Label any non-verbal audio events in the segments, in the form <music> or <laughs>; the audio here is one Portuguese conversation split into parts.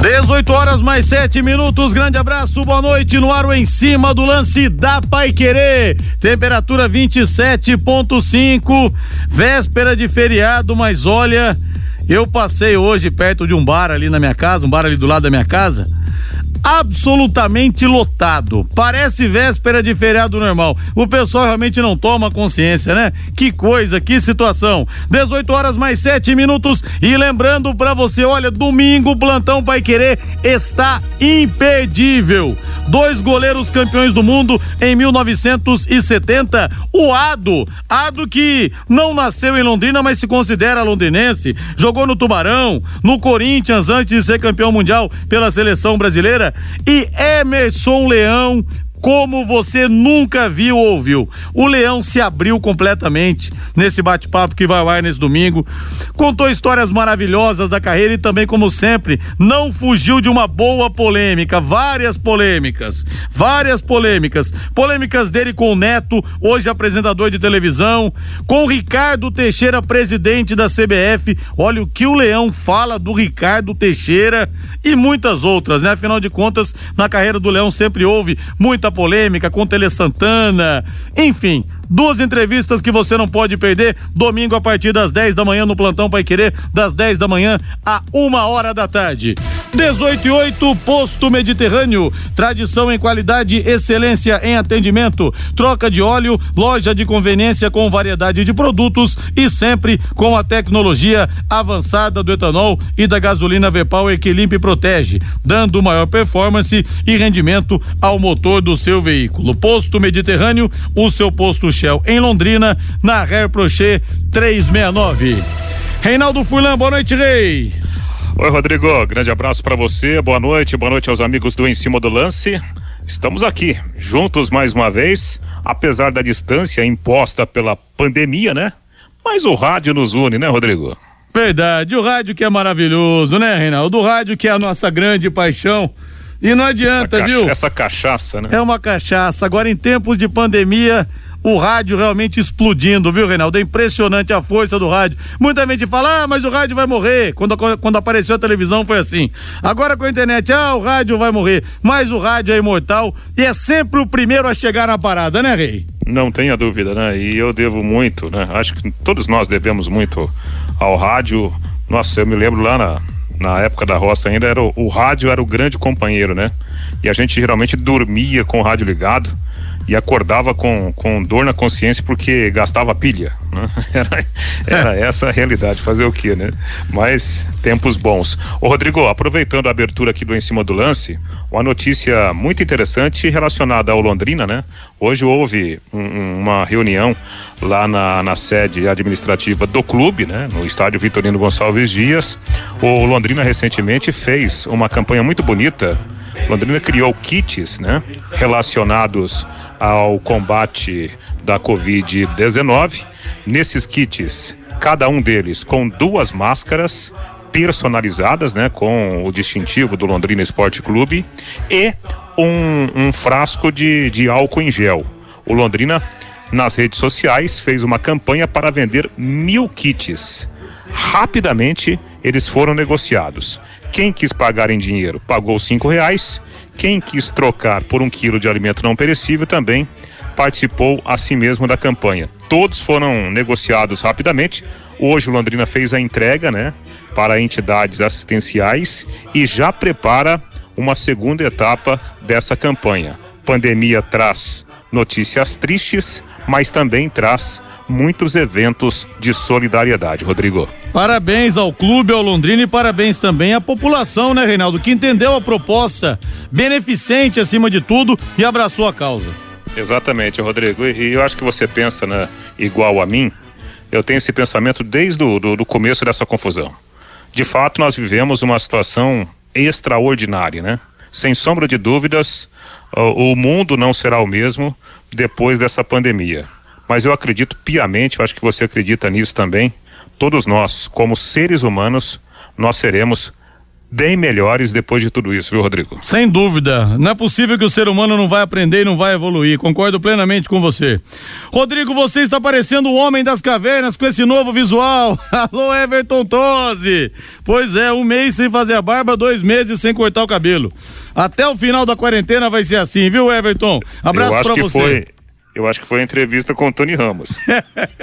18 horas mais 7 minutos. Grande abraço, boa noite. No ar, em cima do lance da Pai Querer. Temperatura 27,5. Véspera de feriado, mas olha, eu passei hoje perto de um bar ali na minha casa, um bar ali do lado da minha casa absolutamente lotado. Parece véspera de feriado normal. O pessoal realmente não toma consciência, né? Que coisa, que situação. 18 horas mais 7 minutos. E lembrando para você, olha, domingo o plantão Pai Querer está imperdível. Dois goleiros campeões do mundo em 1970. O Ado, Ado que não nasceu em Londrina, mas se considera londrinense, jogou no Tubarão, no Corinthians antes de ser campeão mundial pela seleção brasileira e Emerson Leão como você nunca viu ou ouviu. O Leão se abriu completamente nesse bate-papo que vai ao ar nesse domingo. Contou histórias maravilhosas da carreira e também, como sempre, não fugiu de uma boa polêmica. Várias polêmicas. Várias polêmicas. Polêmicas dele com o Neto, hoje apresentador de televisão. Com o Ricardo Teixeira, presidente da CBF. Olha o que o Leão fala do Ricardo Teixeira e muitas outras, né? Afinal de contas, na carreira do Leão sempre houve muita polêmica com Tele Santana, enfim, Duas entrevistas que você não pode perder. Domingo a partir das 10 da manhã no Plantão Pai Querer, das 10 da manhã a uma hora da tarde. 18 e 8, Posto Mediterrâneo. Tradição em qualidade, excelência em atendimento. Troca de óleo, loja de conveniência com variedade de produtos e sempre com a tecnologia avançada do etanol e da gasolina V-Power que limpa e protege, dando maior performance e rendimento ao motor do seu veículo. Posto Mediterrâneo, o seu posto Michel, em Londrina, na Rare Prochet 369. Reinaldo Furlan, boa noite, Rei. Oi, Rodrigo, grande abraço para você, boa noite, boa noite aos amigos do Em Cima do Lance. Estamos aqui, juntos mais uma vez, apesar da distância imposta pela pandemia, né? Mas o rádio nos une, né, Rodrigo? Verdade, o rádio que é maravilhoso, né, Reinaldo? O rádio que é a nossa grande paixão. E não adianta, essa viu? Essa cachaça, né? É uma cachaça. Agora, em tempos de pandemia, o rádio realmente explodindo, viu, Reinaldo? É impressionante a força do rádio. Muita gente fala, ah, mas o rádio vai morrer. Quando, quando apareceu a televisão foi assim. Agora com a internet, ah, o rádio vai morrer. Mas o rádio é imortal e é sempre o primeiro a chegar na parada, né, Rei? Não tenha dúvida, né? E eu devo muito, né? Acho que todos nós devemos muito ao rádio. Nossa, eu me lembro lá na, na época da roça ainda, era o, o rádio era o grande companheiro, né? E a gente geralmente dormia com o rádio ligado e acordava com, com dor na consciência porque gastava pilha. Né? <laughs> Era, era é. essa a realidade, fazer o que, né? Mas tempos bons. Ô Rodrigo, aproveitando a abertura aqui do Em Cima do Lance, uma notícia muito interessante relacionada ao Londrina, né? Hoje houve um, uma reunião lá na, na sede administrativa do clube, né? No estádio Vitorino Gonçalves Dias. O Londrina recentemente fez uma campanha muito bonita. Londrina criou kits, né? Relacionados ao combate da Covid-19. Nesses kits, cada um deles com duas máscaras personalizadas, né, com o distintivo do Londrina Esporte Clube e um, um frasco de, de álcool em gel. O Londrina, nas redes sociais, fez uma campanha para vender mil kits. Rapidamente, eles foram negociados. Quem quis pagar em dinheiro pagou cinco reais quem quis trocar por um quilo de alimento não perecível também participou a si mesmo da campanha. Todos foram negociados rapidamente. Hoje o Londrina fez a entrega, né, para entidades assistenciais e já prepara uma segunda etapa dessa campanha. Pandemia traz notícias tristes, mas também traz muitos eventos de solidariedade, Rodrigo. Parabéns ao clube, ao Londrina e parabéns também à população, né, Reinaldo, que entendeu a proposta beneficente acima de tudo e abraçou a causa. Exatamente, Rodrigo. E eu acho que você pensa né, igual a mim. Eu tenho esse pensamento desde o do, do começo dessa confusão. De fato, nós vivemos uma situação extraordinária, né? sem sombra de dúvidas, o, o mundo não será o mesmo depois dessa pandemia. Mas eu acredito piamente, eu acho que você acredita nisso também, todos nós, como seres humanos, nós seremos bem melhores depois de tudo isso, viu, Rodrigo? Sem dúvida. Não é possível que o ser humano não vai aprender e não vai evoluir. Concordo plenamente com você. Rodrigo, você está parecendo o homem das cavernas com esse novo visual. <laughs> Alô, Everton Toze. Pois é, um mês sem fazer a barba, dois meses sem cortar o cabelo. Até o final da quarentena vai ser assim, viu, Everton? Abraço para você. Foi... Eu acho que foi a entrevista com o Tony Ramos.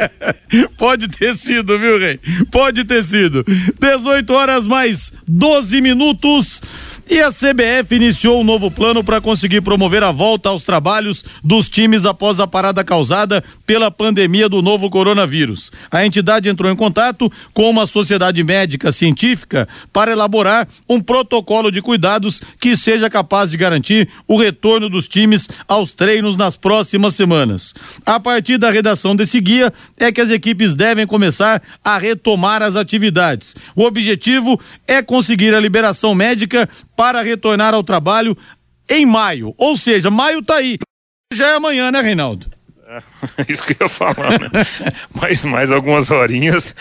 <laughs> Pode ter sido, viu, Rei? Pode ter sido. 18 horas mais 12 minutos. E a CBF iniciou um novo plano para conseguir promover a volta aos trabalhos dos times após a parada causada pela pandemia do novo coronavírus. A entidade entrou em contato com uma sociedade médica científica para elaborar um protocolo de cuidados que seja capaz de garantir o retorno dos times aos treinos nas próximas semanas. A partir da redação desse guia é que as equipes devem começar a retomar as atividades. O objetivo é conseguir a liberação médica para retornar ao trabalho em maio. Ou seja, maio tá aí. Já é amanhã, né, Reinaldo? É, <laughs> isso que eu ia falar, né? mais, mais algumas horinhas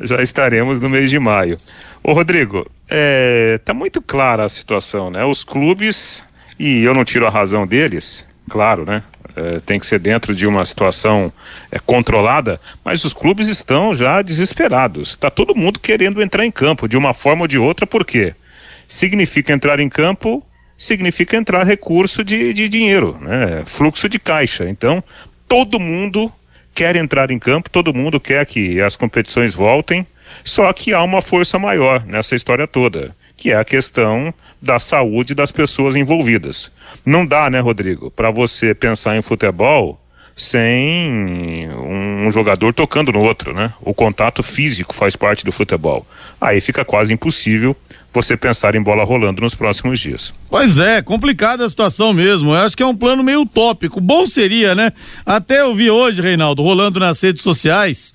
já estaremos no mês de maio. Ô Rodrigo, é, tá muito clara a situação, né? Os clubes, e eu não tiro a razão deles, claro, né? É, tem que ser dentro de uma situação é, controlada, mas os clubes estão já desesperados. Tá todo mundo querendo entrar em campo de uma forma ou de outra, por quê? Significa entrar em campo, significa entrar recurso de, de dinheiro, né? fluxo de caixa. Então, todo mundo quer entrar em campo, todo mundo quer que as competições voltem, só que há uma força maior nessa história toda, que é a questão da saúde das pessoas envolvidas. Não dá, né, Rodrigo, para você pensar em futebol sem um jogador tocando no outro, né? O contato físico faz parte do futebol. Aí fica quase impossível você pensar em bola rolando nos próximos dias. Pois é, complicada a situação mesmo. Eu acho que é um plano meio utópico. Bom seria, né? Até eu vi hoje, Reinaldo, rolando nas redes sociais,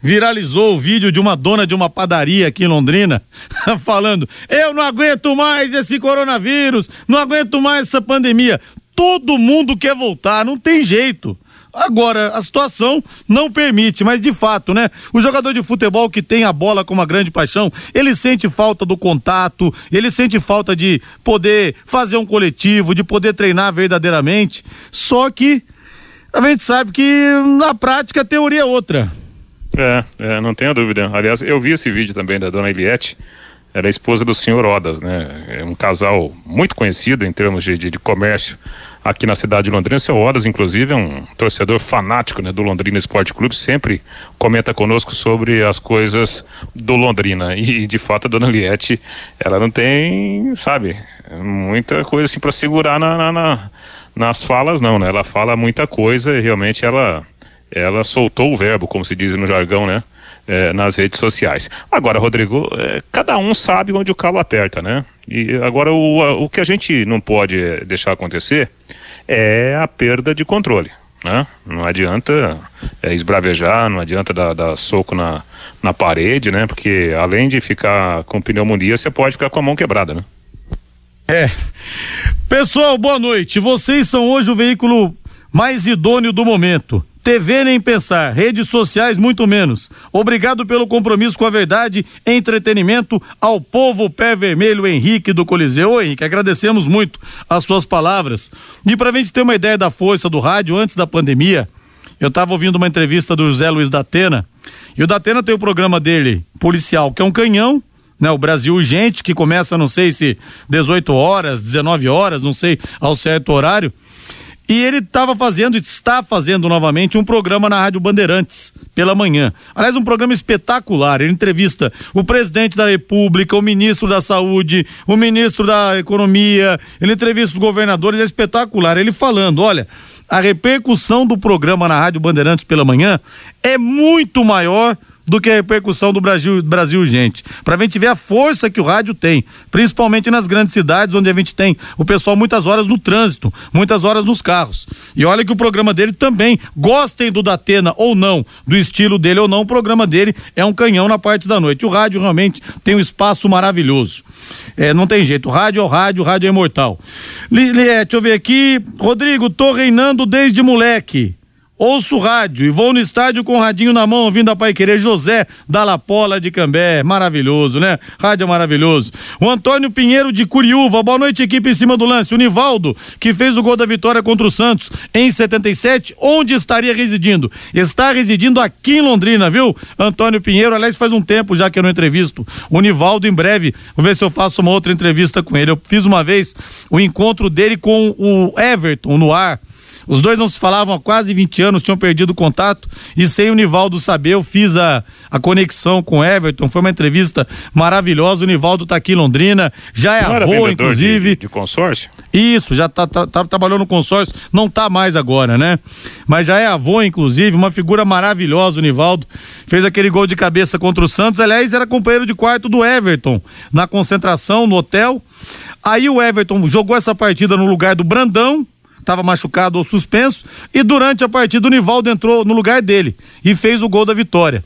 viralizou o vídeo de uma dona de uma padaria aqui em Londrina <laughs> falando: "Eu não aguento mais esse coronavírus, não aguento mais essa pandemia. Todo mundo quer voltar, não tem jeito." Agora, a situação não permite, mas de fato, né? O jogador de futebol que tem a bola como uma grande paixão, ele sente falta do contato, ele sente falta de poder fazer um coletivo, de poder treinar verdadeiramente. Só que a gente sabe que na prática a teoria é outra. É, é não tenha dúvida. Aliás, eu vi esse vídeo também da dona Eliette era a esposa do senhor Odas, né? É um casal muito conhecido em termos de, de, de comércio aqui na cidade de Londrina. Seu Odas, inclusive, é um torcedor fanático né, do Londrina Esporte Clube, sempre comenta conosco sobre as coisas do Londrina. E, de fato, a dona Liette, ela não tem, sabe, muita coisa assim para segurar na, na, na, nas falas, não, né? Ela fala muita coisa e realmente ela, ela soltou o verbo, como se diz no jargão, né? É, nas redes sociais. Agora, Rodrigo, é, cada um sabe onde o calo aperta, né? E agora o, o que a gente não pode deixar acontecer é a perda de controle. Né? Não adianta é, esbravejar, não adianta dar, dar, soco na, na parede, né? Porque além de ficar com pneumonia, você pode ficar com a mão quebrada, né? É. Pessoal, boa noite. Vocês são hoje o veículo mais idôneo do momento. TV nem pensar, redes sociais muito menos. Obrigado pelo compromisso com a verdade entretenimento ao povo pé vermelho Henrique do Coliseu. Ô, Henrique, agradecemos muito as suas palavras. E para a gente ter uma ideia da força do rádio antes da pandemia, eu estava ouvindo uma entrevista do José Luiz Datena, e o Datena tem o programa dele, policial, que é um canhão, né? O Brasil Urgente, que começa, não sei se 18 horas, 19 horas, não sei ao certo horário. E ele estava fazendo, está fazendo novamente um programa na Rádio Bandeirantes pela manhã. Aliás, um programa espetacular. Ele entrevista o presidente da República, o ministro da Saúde, o ministro da Economia, ele entrevista os governadores, é espetacular. Ele falando: olha, a repercussão do programa na Rádio Bandeirantes pela manhã é muito maior do que a repercussão do Brasil, Brasil gente. Pra gente ver a força que o rádio tem, principalmente nas grandes cidades, onde a gente tem o pessoal muitas horas no trânsito, muitas horas nos carros. E olha que o programa dele também, gostem do Datena ou não, do estilo dele ou não, o programa dele é um canhão na parte da noite. O rádio realmente tem um espaço maravilhoso. É, não tem jeito. Rádio é o rádio, rádio é imortal. Li, é, deixa eu ver aqui. Rodrigo, tô reinando desde moleque. Ouço rádio e vou no estádio com o radinho na mão, ouvindo a Pai Querer José da Lapola de Cambé. Maravilhoso, né? Rádio é maravilhoso. O Antônio Pinheiro de Curiúva. Boa noite, equipe em cima do lance. O Nivaldo, que fez o gol da vitória contra o Santos em 77, onde estaria residindo? Está residindo aqui em Londrina, viu? Antônio Pinheiro, aliás, faz um tempo já que eu não entrevisto. O Nivaldo, em breve, vou ver se eu faço uma outra entrevista com ele. Eu fiz uma vez o encontro dele com o Everton no ar os dois não se falavam há quase 20 anos, tinham perdido o contato e sem o Nivaldo saber, eu fiz a, a conexão com o Everton. Foi uma entrevista maravilhosa. O Nivaldo está aqui em Londrina, já é não avô, inclusive. De, de, consórcio? Isso, já tá, tá, tá, trabalhou no consórcio, não tá mais agora, né? Mas já é avô, inclusive, uma figura maravilhosa, o Nivaldo. Fez aquele gol de cabeça contra o Santos. Aliás, era companheiro de quarto do Everton na concentração no hotel. Aí o Everton jogou essa partida no lugar do Brandão estava machucado ou suspenso, e durante a partida o Nivaldo entrou no lugar dele e fez o gol da vitória.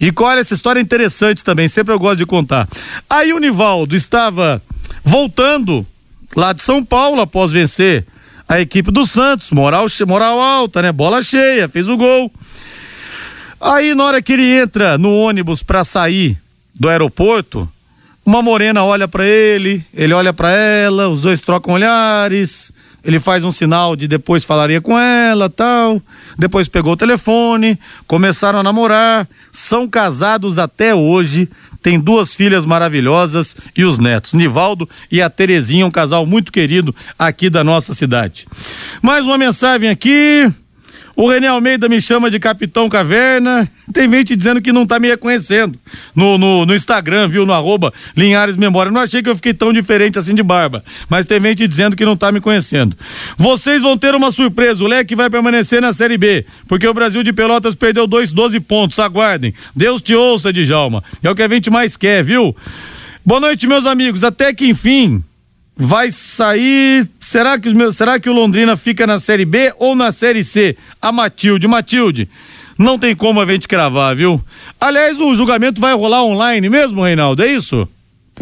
E olha, essa história é interessante também, sempre eu gosto de contar. Aí o Nivaldo estava voltando lá de São Paulo após vencer a equipe do Santos, moral, moral alta, né? Bola cheia, fez o gol. Aí na hora que ele entra no ônibus para sair do aeroporto, uma morena olha para ele, ele olha para ela, os dois trocam olhares ele faz um sinal de depois falaria com ela, tal. Depois pegou o telefone, começaram a namorar, são casados até hoje, tem duas filhas maravilhosas e os netos, Nivaldo e a Terezinha, um casal muito querido aqui da nossa cidade. Mais uma mensagem aqui. O René Almeida me chama de Capitão Caverna. Tem gente dizendo que não tá me reconhecendo no, no, no Instagram, viu? No arroba Linhares Memória. Não achei que eu fiquei tão diferente assim de barba, mas tem gente dizendo que não tá me conhecendo. Vocês vão ter uma surpresa. O Leque vai permanecer na Série B, porque o Brasil de Pelotas perdeu dois, 12 pontos. Aguardem. Deus te ouça, Djalma. É o que a gente mais quer, viu? Boa noite, meus amigos. Até que enfim vai sair. Será que, os será que o Londrina fica na Série B ou na Série C? A Matilde. Matilde, não tem como a gente cravar, viu? Aliás, o julgamento vai rolar online mesmo, Reinaldo, é isso?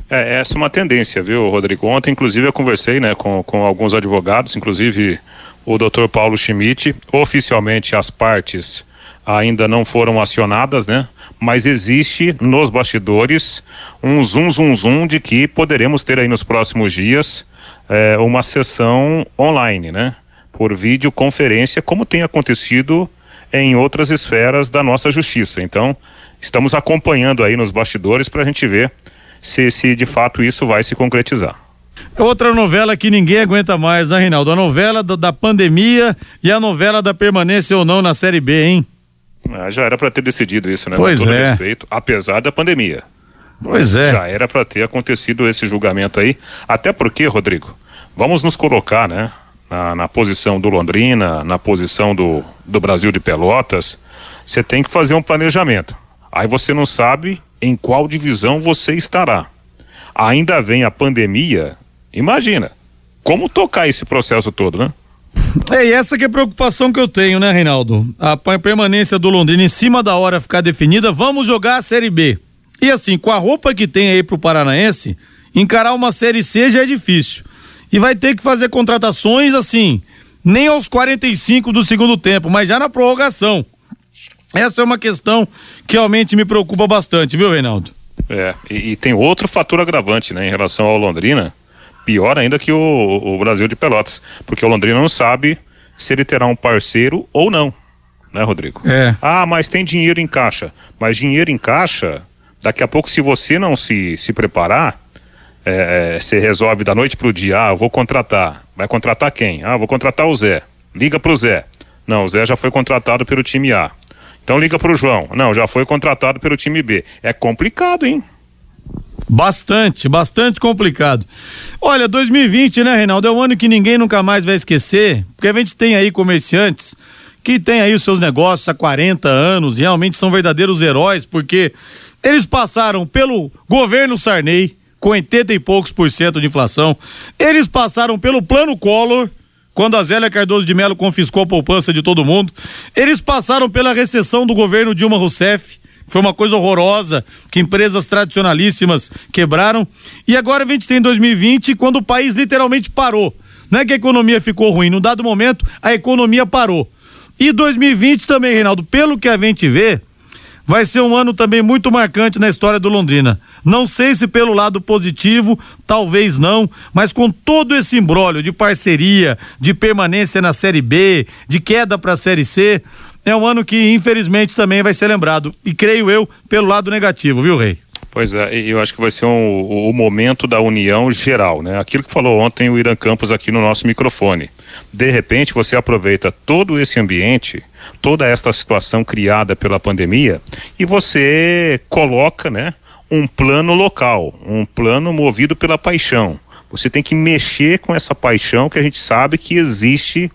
É, essa é uma tendência, viu, Rodrigo? Ontem, inclusive, eu conversei né, com, com alguns advogados, inclusive o doutor Paulo Schmidt. Oficialmente, as partes ainda não foram acionadas, né? Mas existe nos bastidores um zoom, zoom, zoom de que poderemos ter aí nos próximos dias é, uma sessão online, né? Por videoconferência, como tem acontecido em outras esferas da nossa justiça. Então, estamos acompanhando aí nos bastidores para a gente ver se, se de fato isso vai se concretizar. Outra novela que ninguém aguenta mais, né, Reinaldo? A novela da, da pandemia e a novela da permanência ou não na Série B, hein? Ah, já era para ter decidido isso, né? Pois é. respeito, apesar da pandemia. Pois é. Já era para ter acontecido esse julgamento aí. Até porque, Rodrigo, vamos nos colocar, né? Na, na posição do Londrina, na posição do, do Brasil de Pelotas. Você tem que fazer um planejamento. Aí você não sabe em qual divisão você estará. Ainda vem a pandemia. Imagina como tocar esse processo todo, né? <laughs> É, e essa que é a preocupação que eu tenho, né, Reinaldo? A permanência do Londrina em cima da hora ficar definida, vamos jogar a Série B. E assim, com a roupa que tem aí pro Paranaense, encarar uma Série C já é difícil. E vai ter que fazer contratações assim, nem aos 45 do segundo tempo, mas já na prorrogação. Essa é uma questão que realmente me preocupa bastante, viu, Reinaldo? É, e, e tem outro fator agravante, né, em relação ao Londrina pior ainda que o, o Brasil de Pelotas, porque o Londrina não sabe se ele terá um parceiro ou não, né, Rodrigo? É. Ah, mas tem dinheiro em caixa. Mas dinheiro em caixa, daqui a pouco, se você não se, se preparar, é, é você resolve da noite pro dia, ah, vou contratar. Vai contratar quem? Ah, vou contratar o Zé. Liga pro Zé. Não, o Zé já foi contratado pelo time A. Então liga pro João. Não, já foi contratado pelo time B. É complicado, hein? Bastante, bastante complicado. Olha, 2020, né, Reinaldo? É um ano que ninguém nunca mais vai esquecer, porque a gente tem aí comerciantes que tem aí os seus negócios há 40 anos, realmente são verdadeiros heróis, porque eles passaram pelo governo Sarney, com 80 e poucos por cento de inflação, eles passaram pelo plano Collor, quando a Zélia Cardoso de Mello confiscou a poupança de todo mundo, eles passaram pela recessão do governo Dilma Rousseff, foi uma coisa horrorosa que empresas tradicionalíssimas quebraram. E agora a gente tem 2020, quando o país literalmente parou. Não é que a economia ficou ruim, num dado momento a economia parou. E 2020 também, Reinaldo, pelo que a gente vê, vai ser um ano também muito marcante na história do Londrina. Não sei se pelo lado positivo, talvez não, mas com todo esse embrólio de parceria, de permanência na Série B, de queda para a Série C, é um ano que infelizmente também vai ser lembrado. E creio eu pelo lado negativo, viu, Rei? Pois é, eu acho que vai ser um, o momento da união geral, né? Aquilo que falou ontem o Irã Campos aqui no nosso microfone. De repente você aproveita todo esse ambiente, toda esta situação criada pela pandemia e você coloca, né, um plano local, um plano movido pela paixão. Você tem que mexer com essa paixão que a gente sabe que existe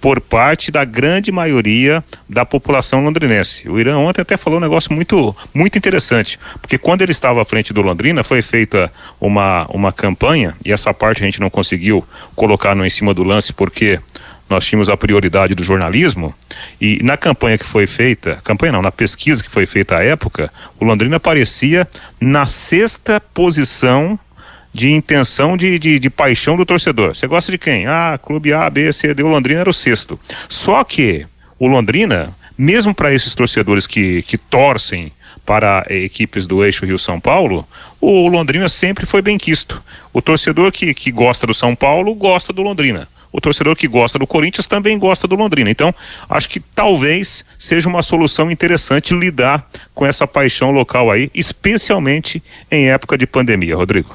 por parte da grande maioria da população londrinense. O Irã ontem até falou um negócio muito, muito interessante, porque quando ele estava à frente do Londrina foi feita uma, uma campanha, e essa parte a gente não conseguiu colocar no em cima do lance porque nós tínhamos a prioridade do jornalismo e na campanha que foi feita, campanha não, na pesquisa que foi feita à época, o Londrina aparecia na sexta posição de intenção de, de, de, paixão do torcedor. Você gosta de quem? Ah, clube A, B, C, D. O Londrina era o sexto. Só que o Londrina, mesmo para esses torcedores que, que torcem para equipes do eixo Rio-São Paulo, o Londrina sempre foi bem quisto. O torcedor que, que gosta do São Paulo gosta do Londrina. O torcedor que gosta do Corinthians também gosta do Londrina. Então, acho que talvez seja uma solução interessante lidar com essa paixão local aí, especialmente em época de pandemia, Rodrigo.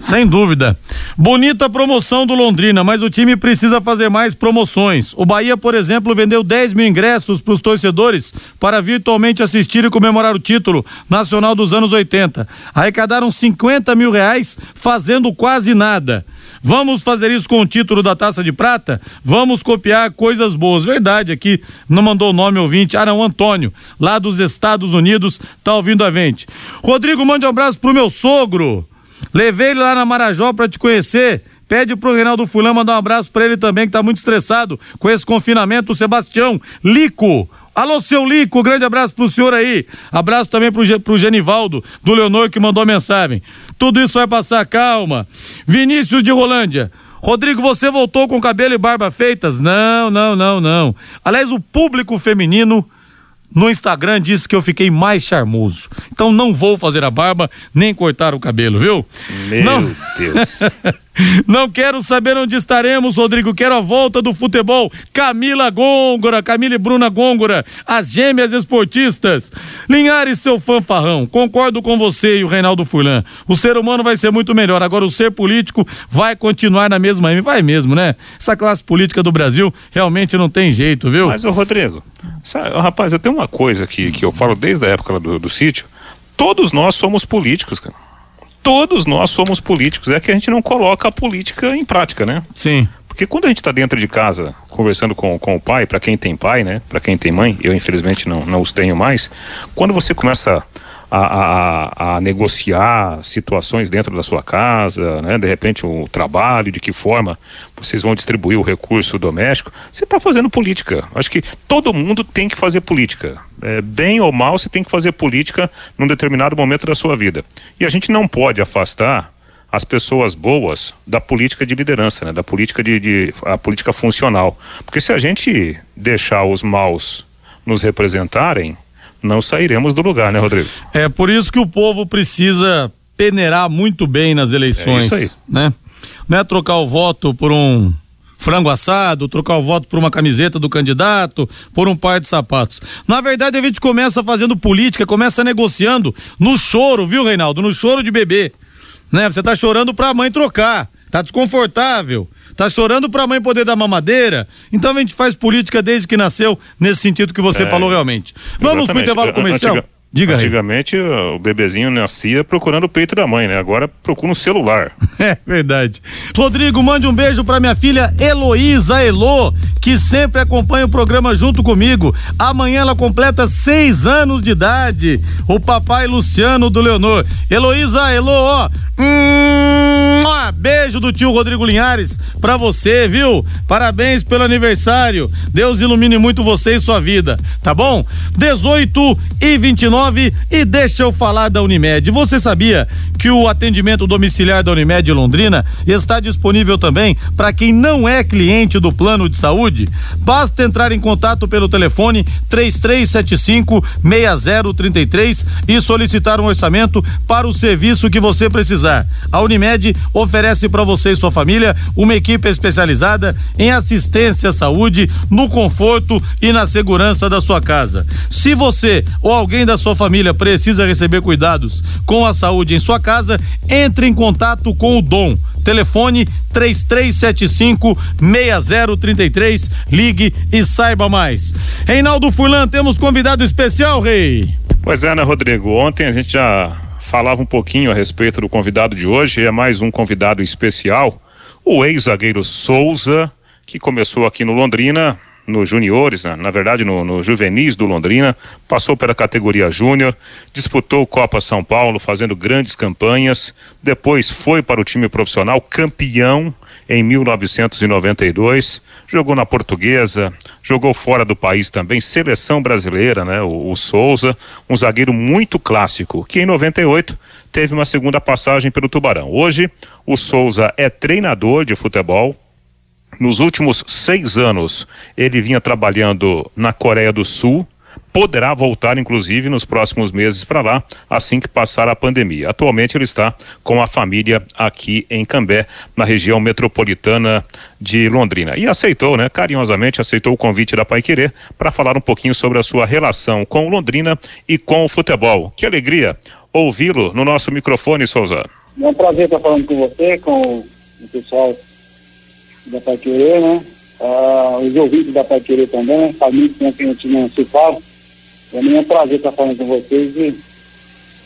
Sem dúvida. Bonita promoção do Londrina, mas o time precisa fazer mais promoções. O Bahia, por exemplo, vendeu 10 mil ingressos para os torcedores para virtualmente assistir e comemorar o título nacional dos anos 80. Arrecadaram 50 mil reais fazendo quase nada. Vamos fazer isso com o título da Taça de Prata? Vamos copiar coisas boas. Verdade, aqui não mandou o nome ouvinte. Ah, não, Antônio, lá dos Estados Unidos, tá ouvindo a gente. Rodrigo, mande um abraço pro meu sogro. Levei ele lá na Marajó para te conhecer. Pede pro Reinaldo Fulano mandar um abraço para ele também, que tá muito estressado com esse confinamento. O Sebastião Lico. Alô, seu Lico, grande abraço pro senhor aí. Abraço também pro, pro Genivaldo, do Leonor, que mandou mensagem. Tudo isso vai passar, calma. Vinícius de Rolândia. Rodrigo, você voltou com cabelo e barba feitas? Não, não, não, não. Aliás, o público feminino no Instagram disse que eu fiquei mais charmoso. Então não vou fazer a barba nem cortar o cabelo, viu? Meu não... Deus. <laughs> Não quero saber onde estaremos, Rodrigo. Quero a volta do futebol. Camila Gôngora, Camila e Bruna Gôngora, as gêmeas esportistas. Linhares, seu fanfarrão. Concordo com você e o Reinaldo Furlan. O ser humano vai ser muito melhor. Agora, o ser político vai continuar na mesma. Vai mesmo, né? Essa classe política do Brasil realmente não tem jeito, viu? Mas, ô Rodrigo, sabe, rapaz, eu tenho uma coisa que, que eu falo desde a época do, do sítio. Todos nós somos políticos, cara todos nós somos políticos. É que a gente não coloca a política em prática, né? Sim. Porque quando a gente está dentro de casa, conversando com, com o pai, para quem tem pai, né? Para quem tem mãe, eu infelizmente não, não os tenho mais. Quando você começa a, a, a, negociar situações dentro da sua casa, né? de repente o trabalho, de que forma vocês vão distribuir o recurso doméstico, você está fazendo política. Acho que todo mundo tem que fazer política. É, bem ou mal, você tem que fazer política num determinado momento da sua vida. E a gente não pode afastar as pessoas boas da política de liderança, né? da política de, de a política funcional. Porque se a gente deixar os maus nos representarem, não sairemos do lugar, né, Rodrigo? É por isso que o povo precisa peneirar muito bem nas eleições, é isso aí. né? Não é trocar o voto por um frango assado, trocar o voto por uma camiseta do candidato, por um par de sapatos. Na verdade, a gente começa fazendo política, começa negociando no choro, viu, Reinaldo? No choro de bebê. Né? Você tá chorando pra mãe trocar, tá desconfortável. Tá chorando pra mãe poder dar mamadeira? Então a gente faz política desde que nasceu, nesse sentido que você é, falou realmente. Vamos pro intervalo comercial? Antiga, Diga Antigamente aí. o bebezinho nascia procurando o peito da mãe, né? Agora procura um celular. <laughs> É verdade. Rodrigo, mande um beijo pra minha filha Heloísa Elô, que sempre acompanha o programa junto comigo. Amanhã ela completa seis anos de idade. O papai Luciano do Leonor. Heloísa, Elo, ó. Hum, beijo do tio Rodrigo Linhares pra você, viu? Parabéns pelo aniversário. Deus ilumine muito você e sua vida, tá bom? 18 e 29 e deixa eu falar da Unimed. Você sabia que o atendimento domiciliar da Unimed Londrina está disponível também para quem não é cliente do plano de saúde? Basta entrar em contato pelo telefone 3375 6033 e solicitar um orçamento para o serviço que você precisar. A Unimed oferece para você e sua família uma equipe especializada em assistência à saúde, no conforto e na segurança da sua casa. Se você ou alguém da sua família precisa receber cuidados com a saúde em sua casa, entre em contato com o Dom. Telefone 3375 6033. Ligue e saiba mais. Reinaldo Fulan, temos convidado especial, Rei. Pois é, né, Rodrigo? Ontem a gente já falava um pouquinho a respeito do convidado de hoje, é mais um convidado especial, o ex-zagueiro Souza, que começou aqui no Londrina, nos juniores, né? na verdade no, no, juvenis do Londrina, passou pela categoria júnior, disputou Copa São Paulo fazendo grandes campanhas, depois foi para o time profissional campeão em 1992, jogou na Portuguesa, jogou fora do país também, seleção brasileira, né? O, o Souza, um zagueiro muito clássico, que em 98 teve uma segunda passagem pelo Tubarão. Hoje, o Souza é treinador de futebol, nos últimos seis anos, ele vinha trabalhando na Coreia do Sul, poderá voltar, inclusive, nos próximos meses para lá, assim que passar a pandemia. Atualmente ele está com a família aqui em Cambé, na região metropolitana de Londrina. E aceitou, né, carinhosamente, aceitou o convite da Pai Querer para falar um pouquinho sobre a sua relação com Londrina e com o futebol. Que alegria ouvi-lo no nosso microfone, Souza. É um prazer estar falando com você, com o pessoal da Pai Querer, né? Ah, os ouvintes da Pai Querer também, família com quem a gente não se. Para mim é um prazer estar falando com vocês e,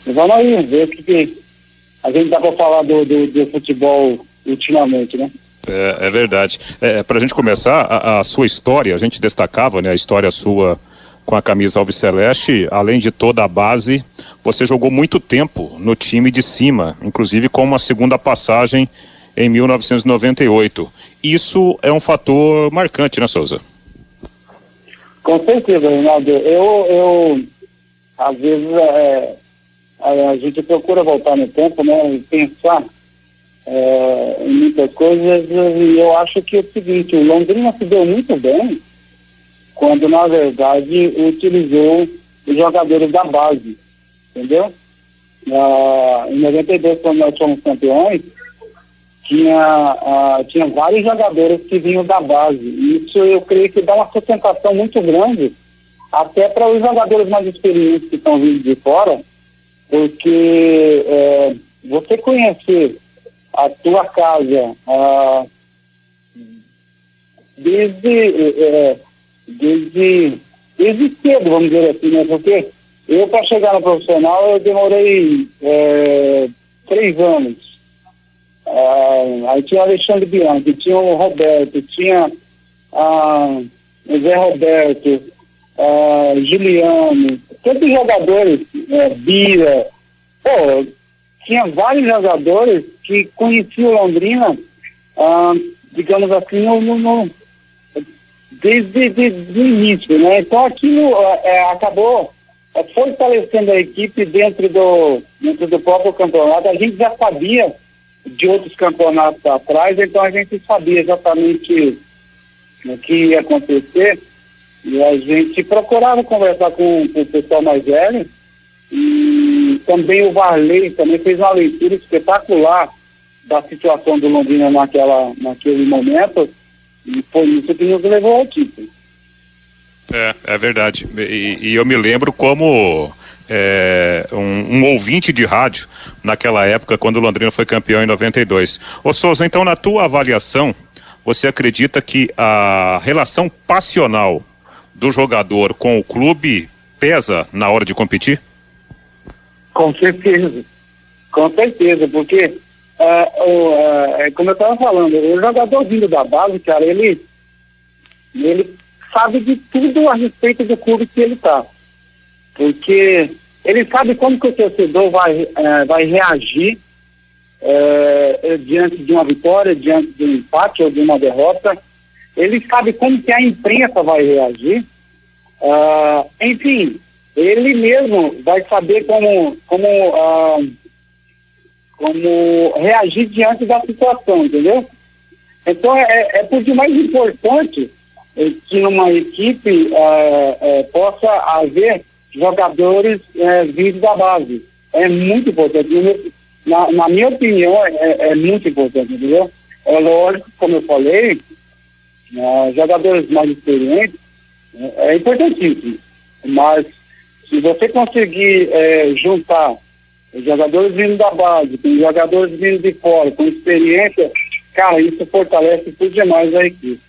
e vamos aí ver o que, que a gente dá para falar do, do, do, futebol ultimamente, né? É, é verdade. É, para a gente começar, a, a, sua história, a gente destacava né, a história sua com a camisa Alves Celeste, além de toda a base, você jogou muito tempo no time de cima, inclusive com uma segunda passagem em 1998. Isso é um fator marcante, né, Souza? Com certeza, Reinaldo. Eu, eu às vezes, é, a, gente procura voltar no tempo, né, e pensar é, em muitas coisas, e eu acho que é o seguinte, o Londrina se deu muito bem quando, na verdade, utilizou os jogadores da base, entendeu? Ah, em 92, quando nós fomos campeões, tinha, uh, tinha vários jogadores que vinham da base. Isso eu creio que dá uma sustentação muito grande até para os jogadores mais experientes que estão vindo de fora, porque é, você conhecer a tua casa uh, desde, é, desde, desde cedo, vamos dizer assim, né? Porque eu, para chegar no profissional, eu demorei é, três anos ah, aí tinha o Alexandre Bianchi, tinha o Roberto, tinha ah, o Zé Roberto, ah, Juliano, todos jogadores, é, Bira, pô, tinha vários jogadores que conheciam Londrina, ah, digamos assim, no, no, desde, desde o início, né? Então aquilo é, acabou é, fortalecendo a equipe dentro do, dentro do próprio campeonato. A gente já sabia de outros campeonatos atrás, então a gente sabia exatamente o que ia acontecer e a gente procurava conversar com, com o pessoal mais velho e também o Varley também fez uma leitura espetacular da situação do Londrina naquela, naquele momento e foi isso que nos levou ao título. É, é verdade. E, e eu me lembro como é, um, um, ouvinte de rádio naquela época, quando o Londrina foi campeão em 92. Ô Souza, então, na tua avaliação, você acredita que a relação passional do jogador com o clube pesa na hora de competir? Com certeza, com certeza, porque uh, uh, como eu estava falando, o jogador vindo da base, cara, ele ele sabe de tudo a respeito do clube que ele está. Porque ele sabe como que o torcedor vai, é, vai reagir é, diante de uma vitória, diante de um empate ou de uma derrota. Ele sabe como que a imprensa vai reagir. Uh, enfim, ele mesmo vai saber como, como, uh, como reagir diante da situação, entendeu? Então é, é por demais importante eh, que numa equipe eh, possa haver jogadores vindos da base. É muito importante. Na, na minha opinião, é, é, muito importante, entendeu? É lógico, como eu falei, jogadores mais experientes é, é importantíssimo. Mas se você conseguir juntar jogadores vindo da base, com jogadores vindo de fora, com experiência, cara, isso fortalece tudo demais a equipe.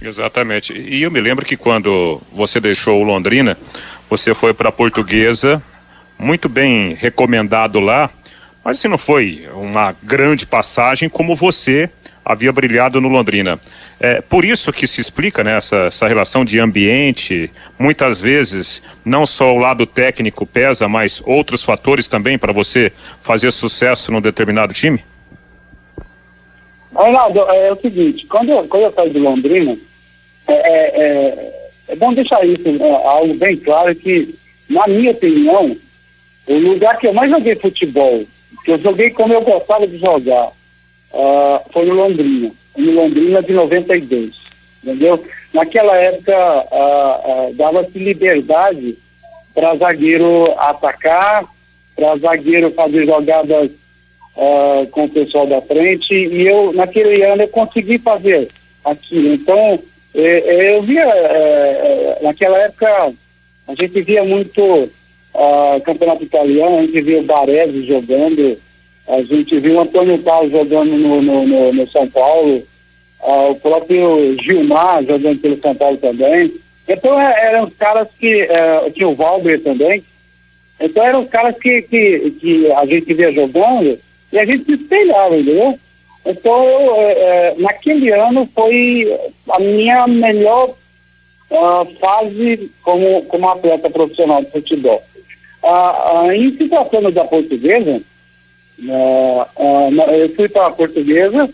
Exatamente. E eu me lembro que quando você deixou o Londrina, você foi para a Portuguesa, muito bem recomendado lá, mas se não foi uma grande passagem como você havia brilhado no Londrina. É por isso que se explica né, essa, essa relação de ambiente. Muitas vezes, não só o lado técnico pesa, mas outros fatores também para você fazer sucesso num determinado time? Reinaldo, é, é, o seguinte, quando eu, quando eu saí de Londrina, é, é, é, bom deixar isso né, algo bem claro que, na minha opinião, o lugar que eu mais joguei futebol, que eu joguei como eu gostava de jogar, uh, foi no Londrina, no Londrina de 92, entendeu? Naquela época uh, uh, dava-se liberdade para zagueiro atacar, para zagueiro fazer jogadas uh, com o pessoal da frente e eu, naquele ano, eu consegui fazer aquilo. Então, eu via, é, naquela época, a gente via muito uh, campeonato italiano, a gente via o Baresi jogando, a gente viu o Antônio Carlos jogando no, no, no, no São Paulo, uh, o próprio Gilmar jogando pelo São Paulo também. Então eram os caras que, uh, tinha o Valber também, então eram os caras que, que, que a gente via jogando e a gente se espelhava, entendeu? Então, é, é, naquele ano foi a minha melhor uh, fase como, como atleta profissional de futebol. Uh, uh, em situação da portuguesa, eu fui para a portuguesa,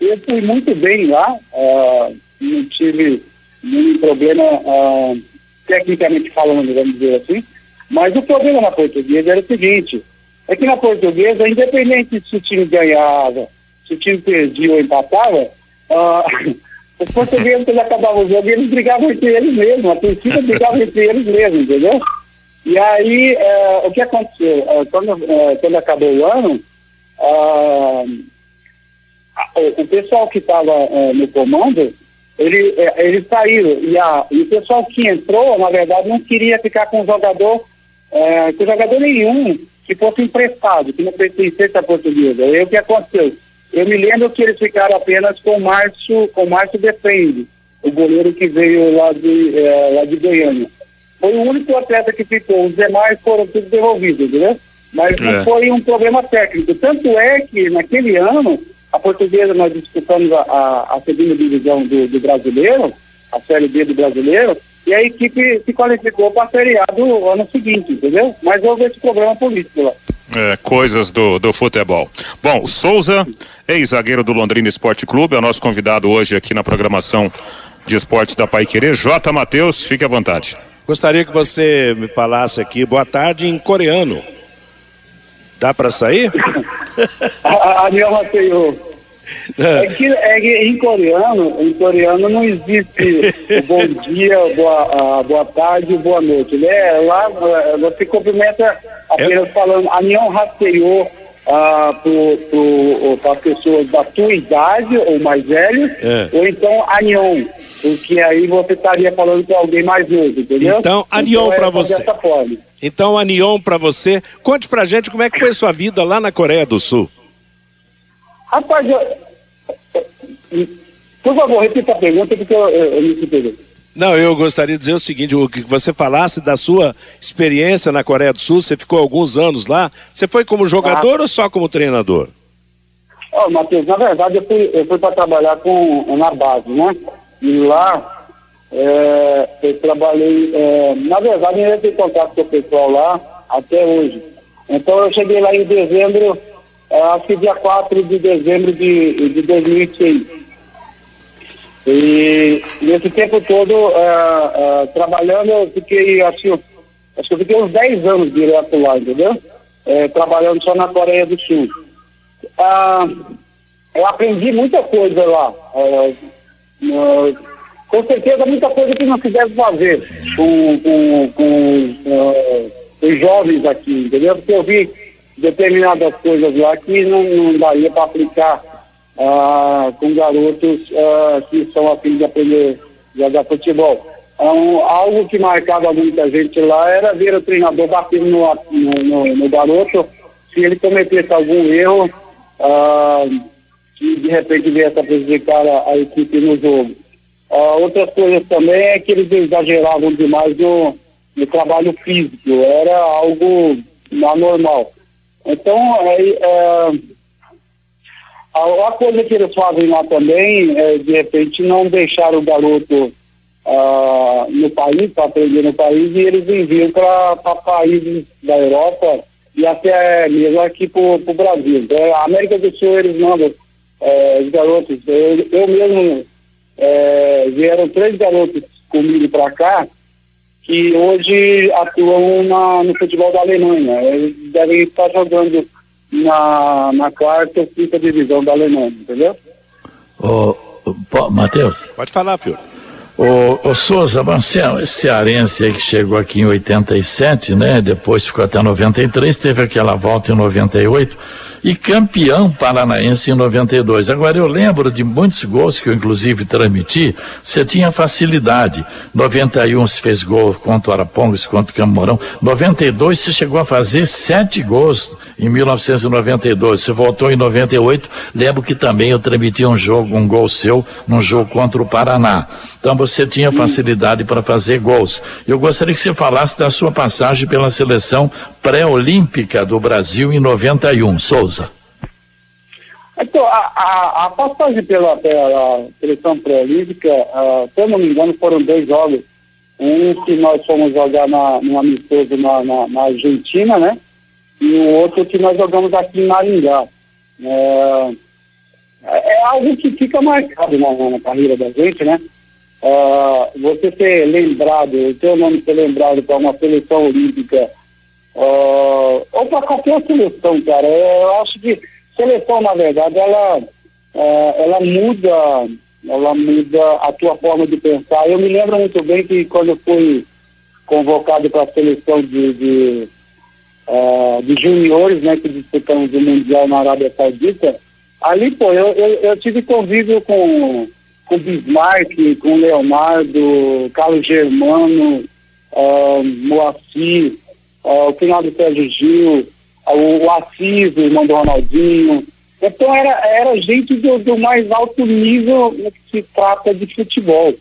eu fui muito bem lá, não tive nenhum problema, tecnicamente falando, vamos dizer assim, mas o problema na portuguesa era o seguinte, é que na portuguesa, independente se o time ganhava, se o time perdia ou empatava, uh, <laughs> os portugueses, quando acabavam o jogo, eles brigavam entre eles mesmos, a torcida <laughs> brigava entre eles mesmos, entendeu? E aí, uh, o que aconteceu? Uh, quando, uh, quando acabou o ano, o, o, pessoal que estava no comando, ele, eles saíram. E, a, e o pessoal que entrou, na verdade, não queria ficar com o jogador, com jogador nenhum que fosse emprestado, que não pertencesse à portuguesa. E o que aconteceu? Eu me lembro que eles ficaram apenas com o Márcio, com o Márcio Defende, o goleiro que veio lá de, é, lá de Goiânia. Foi o único atleta que ficou, os demais foram todos devolvidos, entendeu? Mas é. não foi um problema técnico. Tanto é que naquele ano, a portuguesa, nós disputamos a, a, a segunda divisão do, do brasileiro, a Série B do brasileiro, e a equipe se qualificou para a Série A do ano seguinte, entendeu? Mas houve esse problema político lá. É, coisas do, do futebol. Bom, o Souza, ex-zagueiro do Londrina Esporte Clube, é o nosso convidado hoje aqui na programação de esportes da Pai Querer. J. Matheus, fique à vontade. Gostaria que você me falasse aqui, boa tarde, em coreano. Dá para sair? <laughs> Matheus. É que, é que em coreano, em coreano não existe o <laughs> bom dia, boa, boa tarde, boa noite. Né? Lá é, você cumprimenta apenas é. falando Anion Haseyo ah, para pessoas da tua idade ou mais velhos, é. ou então Anion, porque aí você estaria falando com alguém mais novo, entendeu? Então, Anion então, é para você. Então, Anion para você. Conte pra gente como é que foi sua vida lá na Coreia do Sul. Rapaz, eu, por favor, repita a pergunta, porque eu, eu, eu me perdi. Não, eu gostaria de dizer o seguinte: o que você falasse da sua experiência na Coreia do Sul, você ficou alguns anos lá. Você foi como jogador ah. ou só como treinador? Ó, oh, Matheus, na verdade eu fui, eu fui para trabalhar com, na base, né? E lá é, eu trabalhei, é, na verdade eu tenho contato com o pessoal lá até hoje. Então eu cheguei lá em dezembro, acho que dia 4 de dezembro de, de 2006. E nesse tempo todo é, é, trabalhando, eu fiquei, acho, acho que eu fiquei uns 10 anos direto lá, entendeu? É, trabalhando só na Coreia do Sul. Ah, eu aprendi muita coisa lá. É, é, com certeza, muita coisa que não se fazer com, com, com, com os jovens aqui, entendeu? Porque eu vi determinadas coisas lá que não, não daria para aplicar ah, com garotos ah, que são afim de aprender a jogar futebol. Um, algo que marcava muita gente lá era ver o treinador batendo no, no, no, no garoto se ele cometesse algum erro ah, que de repente viesse a prejudicar a, a equipe no jogo. Ah, outras coisas também é que eles exageravam demais no, no trabalho físico, era algo anormal. Então, é, a, coisa que eles fazem lá também é, de repente, não deixar o garoto ah, no país, para aprender no país, e eles enviam para países da Europa e até mesmo aqui para o Brasil. Então, a América do Sul, eles mandam é, os garotos. Eu, eu mesmo, é, vieram três garotos comigo para cá, que hoje atuam na, no futebol da Alemanha. Eles devem estar jogando na, na quarta ou quinta divisão da Alemanha, entendeu? Ô, Matheus? Pode falar, filho. O, o Souza, você é cearense aí que chegou aqui em 87, né? Depois ficou até 93, teve aquela volta em 98 e campeão paranaense em 92. Agora eu lembro de muitos gols que eu inclusive transmiti, você tinha facilidade. 91 você fez gol contra o Arapongas, contra o Camorão. 92 você chegou a fazer sete gols em 1992. Você voltou em 98. Lembro que também eu transmiti um jogo, um gol seu, num jogo contra o Paraná. Então você tinha facilidade para fazer gols. Eu gostaria que você falasse da sua passagem pela seleção pré-olímpica do Brasil em 91. Souza. Então, a, a, a passagem pela, pela seleção pré-olímpica, uh, se eu não me engano, foram dois jogos. Um que nós fomos jogar na, no amistoso na, na, na Argentina, né? E o outro que nós jogamos aqui em Maringá. É, é algo que fica marcado na, na carreira da gente, né? Uh, você ser lembrado, o seu nome ser lembrado para uma seleção olímpica, uh, ou para qualquer seleção, cara, eu acho que seleção, na verdade, ela, uh, ela muda, ela muda a tua forma de pensar. Eu me lembro muito bem que quando eu fui convocado para a seleção de, de, de juniores, né, que disputamos o Mundial na Arábia Saudita, ali, pô, eu, eu, eu tive convívio com com Bismarck, com Leonardo, Carlos Germano, uh, Moacir, uh, o final do Sérgio Gil, uh, o Assis, o irmão do Ronaldinho. Então era, era gente do, do mais alto nível no que se trata de futebol.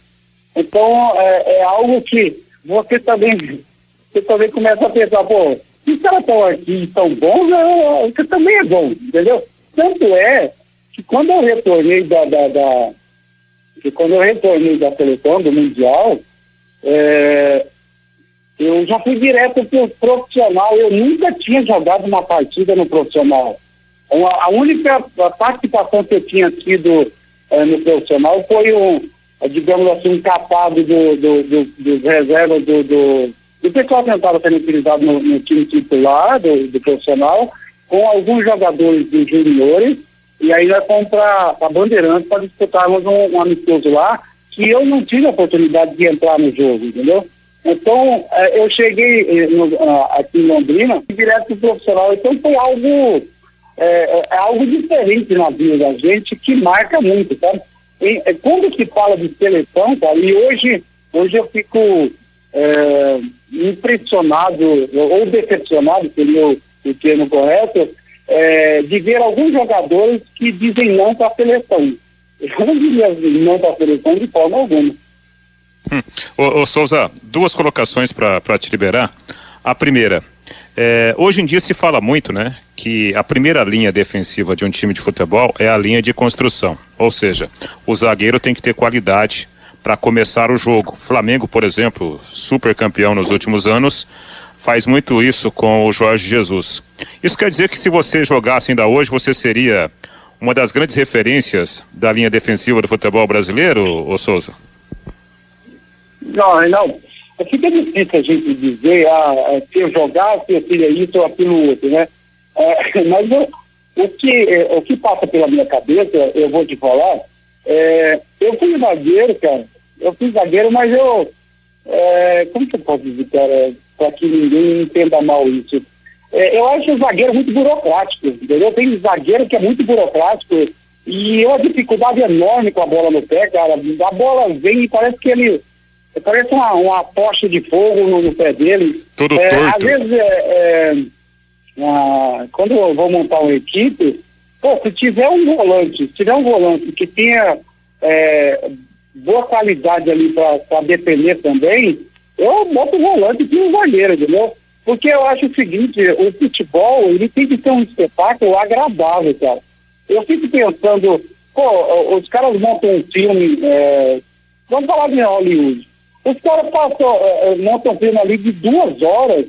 Então é, é algo que você também, você também começa a pensar, pô, se os caras estão aqui são bons, você também é bom, entendeu? Tanto é que quando eu retornei da, da, da que quando eu retornei da seleção, do Mundial, é, eu já fui direto para o profissional. Eu nunca tinha jogado uma partida no profissional. A única participação que eu tinha tido é, no profissional foi um, digamos assim, um capado do, do, do, dos reservas do, do, do pessoal que estava sendo utilizado no, no time titular do, do profissional, com alguns jogadores dos juniores e aí nós fomos para a Bandeirantes para disputarmos um, um, amistoso lá, que eu não tive a oportunidade de entrar no jogo, entendeu? Então, eh, eu cheguei eh, no, aqui em Londrina, direto para o profissional, então foi algo, é, é, algo diferente na vida da gente, que marca muito, sabe? E, quando se fala de seleção, cara, e hoje, hoje eu fico é, impressionado, ou decepcionado, seria o termo correto, é, de ver alguns jogadores que dizem não para a seleção. Eu não diria não para a seleção de forma alguma. Hum. Ô, ô Souza, duas colocações para te liberar. A primeira, é, hoje em dia se fala muito, né, que a primeira linha defensiva de um time de futebol é a linha de construção. Ou seja, o zagueiro tem que ter qualidade para começar o jogo. Flamengo, por exemplo, super campeão nos últimos anos, faz muito isso com o Jorge Jesus. Isso quer dizer que se você jogasse ainda hoje, você seria uma das grandes referências da linha defensiva do futebol brasileiro, ô Souza? Não, não. Fica difícil a gente dizer ah, é, se eu jogar, se eu seria isso ou aquilo outro, né? É, <laughs> mas eu, o, que, é, o que passa pela minha cabeça, eu vou te falar, é, eu fui zagueiro, cara. Eu fui zagueiro, mas eu. É, como que eu posso dizer, cara, para que ninguém entenda mal isso? É, eu acho o zagueiro muito burocrático, entendeu? Tem zagueiro que é muito burocrático e é uma dificuldade enorme com a bola no pé, cara. A bola vem e parece que ele. Parece uma, uma tocha de fogo no, no pé dele. Tudo é, torto. Às vezes, é, é, ah, quando eu vou montar uma equipe, pô, se tiver um volante, se tiver um volante que tenha é, boa qualidade ali para defender também, eu boto o volante e um zagueiro, entendeu? Porque eu acho o seguinte, o futebol, ele tem que ser um espetáculo agradável, cara. Eu fico pensando, pô, os caras montam um filme, é, vamos falar de Hollywood, os caras passam, é, montam um filme ali de duas horas,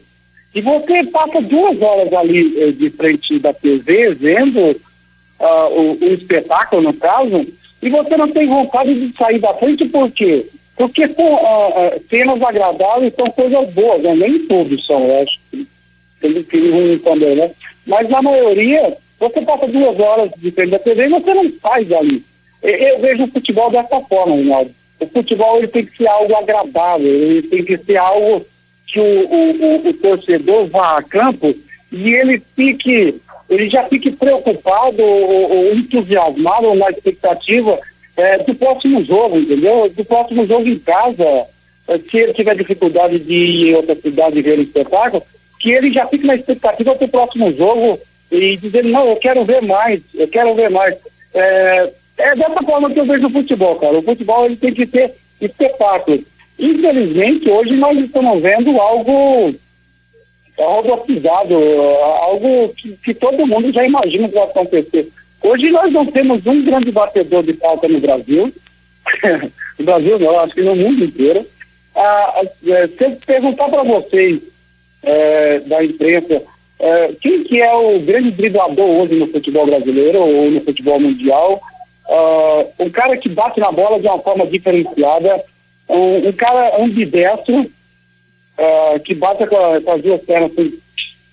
e você passa duas horas ali eh, de frente da TV, vendo uh, o, o, espetáculo, no caso, e você não tem vontade de sair da frente, por quê? Porque são, uh, cenas agradáveis são coisas boas, né? nem todos são, eu acho tem que ruim também, né? Mas na maioria, você passa duas horas de frente da TV e você não sai dali. Eu, eu vejo o futebol dessa forma, Rinaldo. O futebol ele tem que ser algo agradável, ele tem que ser algo que o, o, o, torcedor vá a campo e ele fique, ele já fique preocupado ou, ou entusiasmado ou na expectativa é, do próximo jogo, entendeu? Do próximo jogo em casa, é, se ele tiver dificuldade de ir em outra cidade ver o espetáculo, que ele já fique na expectativa do próximo jogo e dizer, não, eu quero ver mais, eu quero ver mais. É, é dessa forma que eu vejo o futebol, cara. O futebol ele tem que ter espetáculo. Infelizmente, hoje nós estamos vendo algo robotizado, algo que, que, todo mundo já imagina que vai acontecer. Hoje nós não temos um grande batedor de falta no Brasil, <laughs> no Brasil não, acho que no mundo inteiro. Ah, é, se eu perguntar para vocês é, da imprensa é, quem que é o grande driblador hoje no futebol brasileiro ou no futebol mundial, ah, um cara que bate na bola de uma forma diferenciada, um, um cara ambidestro, uh, que bate com, a, com, as duas pernas sem,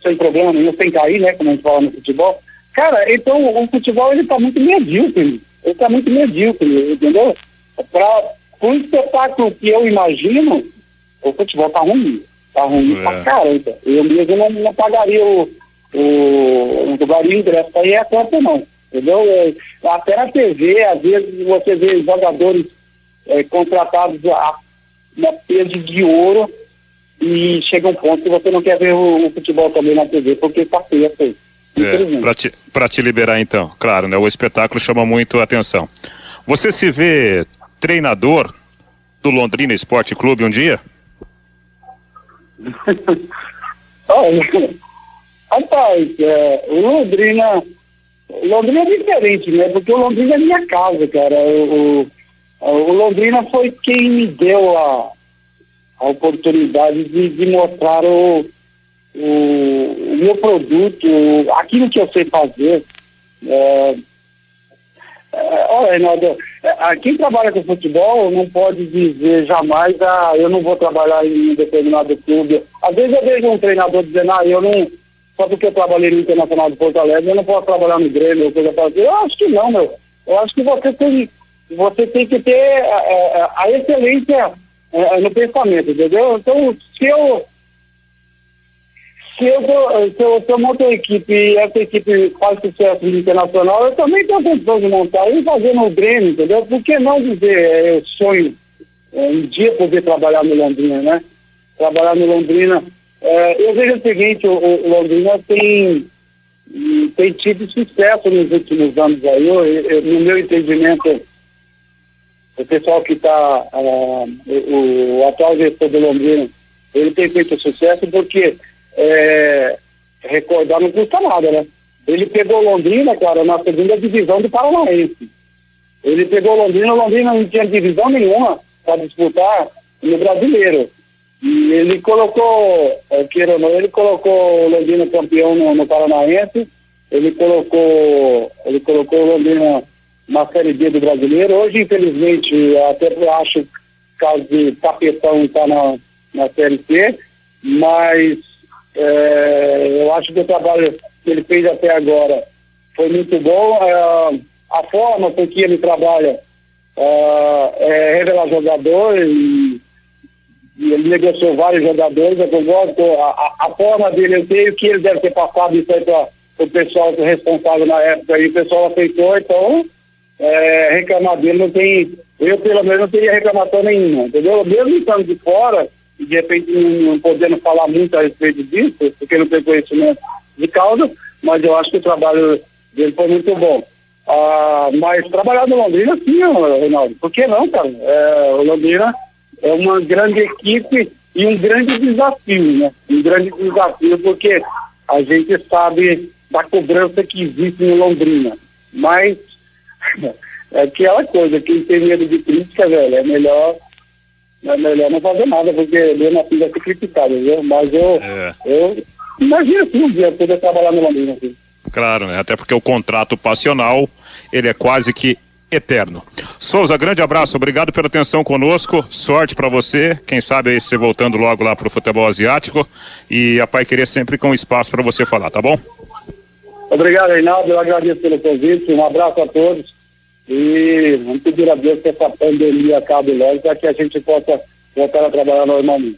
sem problema nenhum, sem cair, né, como a gente fala no futebol. Cara, então o futebol ele tá muito medíocre, ele tá muito medíocre, entendeu? Para um espetáculo que eu imagino, o futebol tá ruim, tá ruim é. pra caramba. Eu mesmo não, não pagaria o, o, não pagaria o ingresso pra ir a campo não, entendeu? É, até na TV, às vezes você vê jogadores é, contratados a uma peso de ouro e chega um ponto que você não quer ver o, o futebol também na TV, porque está feio assim. É, para te, te liberar então, claro, né? O espetáculo chama muito a atenção. Você se vê treinador do Londrina Esporte Clube um dia? <laughs> Olha, rapaz, é, o Londrina, Londrina é diferente, né? Porque o Londrina é minha casa, cara. O, o Londrina foi quem me deu a, a oportunidade de, de mostrar o, o, o, meu produto, aquilo que eu sei fazer. É, é, olha, Reinaldo, é, quem trabalha com futebol não pode dizer jamais, ah, eu não vou trabalhar em um determinado clube. Às vezes eu vejo um treinador dizendo, ah, eu não, só porque eu trabalhei no Internacional de Porto Alegre, eu não posso trabalhar no Grêmio, ou coisa assim. Eu acho que não, meu. Eu acho que você tem você tem que ter a, é, é, a excelência é, no pensamento, entendeu? Então, se eu se eu, se eu, se eu monto uma equipe e essa equipe faz sucesso internacional, eu também tenho condição de montar e fazer no Grêmio, entendeu? Por que não dizer, eu sonho um dia poder trabalhar no Londrina, né? Trabalhar no Londrina. É, eu vejo o seguinte, o, o, Londrina tem, tem tido sucesso nos últimos anos aí, eu, eu, no meu entendimento, o pessoal que está, uh, o, o, atual gestor do Londrina, ele tem feito sucesso porque é, recordar não custa nada, né? ele pegou Londrina, cara, na segunda divisão do Paranaense. Ele pegou Londrina, Londrina não tinha divisão nenhuma para disputar no brasileiro. E ele colocou, é, queira ou não, ele colocou o Londrina campeão no, no, Paranaense, ele colocou, ele colocou o Londrina na Série B do brasileiro. Hoje, infelizmente, até acho caso de tapetão está na, na Série C, mas é, eu acho que o trabalho que ele fez até agora foi muito bom. É, a forma com que ele trabalha uh, é revelar jogador e, ele negociou vários jogadores, eu concordo a, a, forma dele, eu sei que ele deve ter passado isso aí para o pessoal responsável na época e o pessoal aceitou, então é, reclamar dele não tem, eu pelo menos não teria reclamação nenhuma, entendeu? Mesmo estando de fora, e de repente não, não podendo falar muito a respeito disso, porque não tem conhecimento de causa, mas eu acho que o trabalho dele foi muito bom. Ah, mas trabalhar no Londrina, sim, Reinaldo. Por que não, cara? É, o Londrina é uma grande equipe e um grande desafio, né? Um grande desafio, porque a gente sabe da cobrança que existe no Londrina. Mas <laughs> é aquela coisa, quem tem medo de crítica, velho, é melhor, é melhor não fazer nada, porque eu não fiz ser criticado, viu? Mas eu, é. eu imagino assim um dia poder trabalhar no Londrina. Assim. Claro, né? Até porque o contrato passional ele é quase que eterno. Souza, grande abraço, obrigado pela atenção conosco, sorte para você, quem sabe aí você voltando logo lá para o futebol asiático e a Pai Querer sempre com espaço para você falar, tá bom? Obrigado, Reinaldo, eu agradeço pelo convite, um abraço a todos e vamos pedir a Deus que essa pandemia acabe logo para que a gente possa voltar a trabalhar normalmente.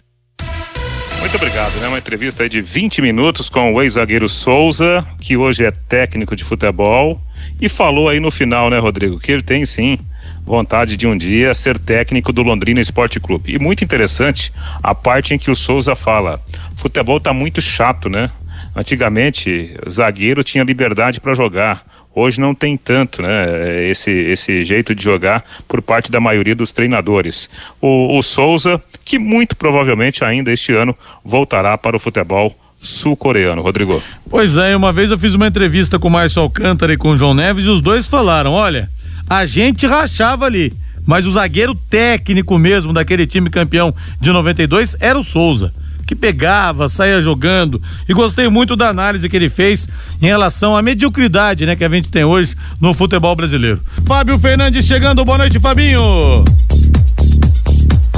Muito obrigado, né? Uma entrevista aí de 20 minutos com o ex-zagueiro Souza, que hoje é técnico de futebol e falou aí no final, né, Rodrigo, que ele tem sim vontade de um dia ser técnico do Londrina Esporte Clube. E muito interessante a parte em que o Souza fala: futebol tá muito chato, né? Antigamente, zagueiro tinha liberdade para jogar. Hoje não tem tanto, né? Esse, esse jeito de jogar por parte da maioria dos treinadores. O, o Souza, que muito provavelmente ainda este ano voltará para o futebol sul-coreano, Rodrigo. Pois é, uma vez eu fiz uma entrevista com o Márcio Alcântara e com o João Neves e os dois falaram: olha, a gente rachava ali, mas o zagueiro técnico mesmo daquele time campeão de 92 era o Souza. Que pegava, saía jogando. E gostei muito da análise que ele fez em relação à mediocridade né, que a gente tem hoje no futebol brasileiro. Fábio Fernandes chegando, boa noite, Fabinho.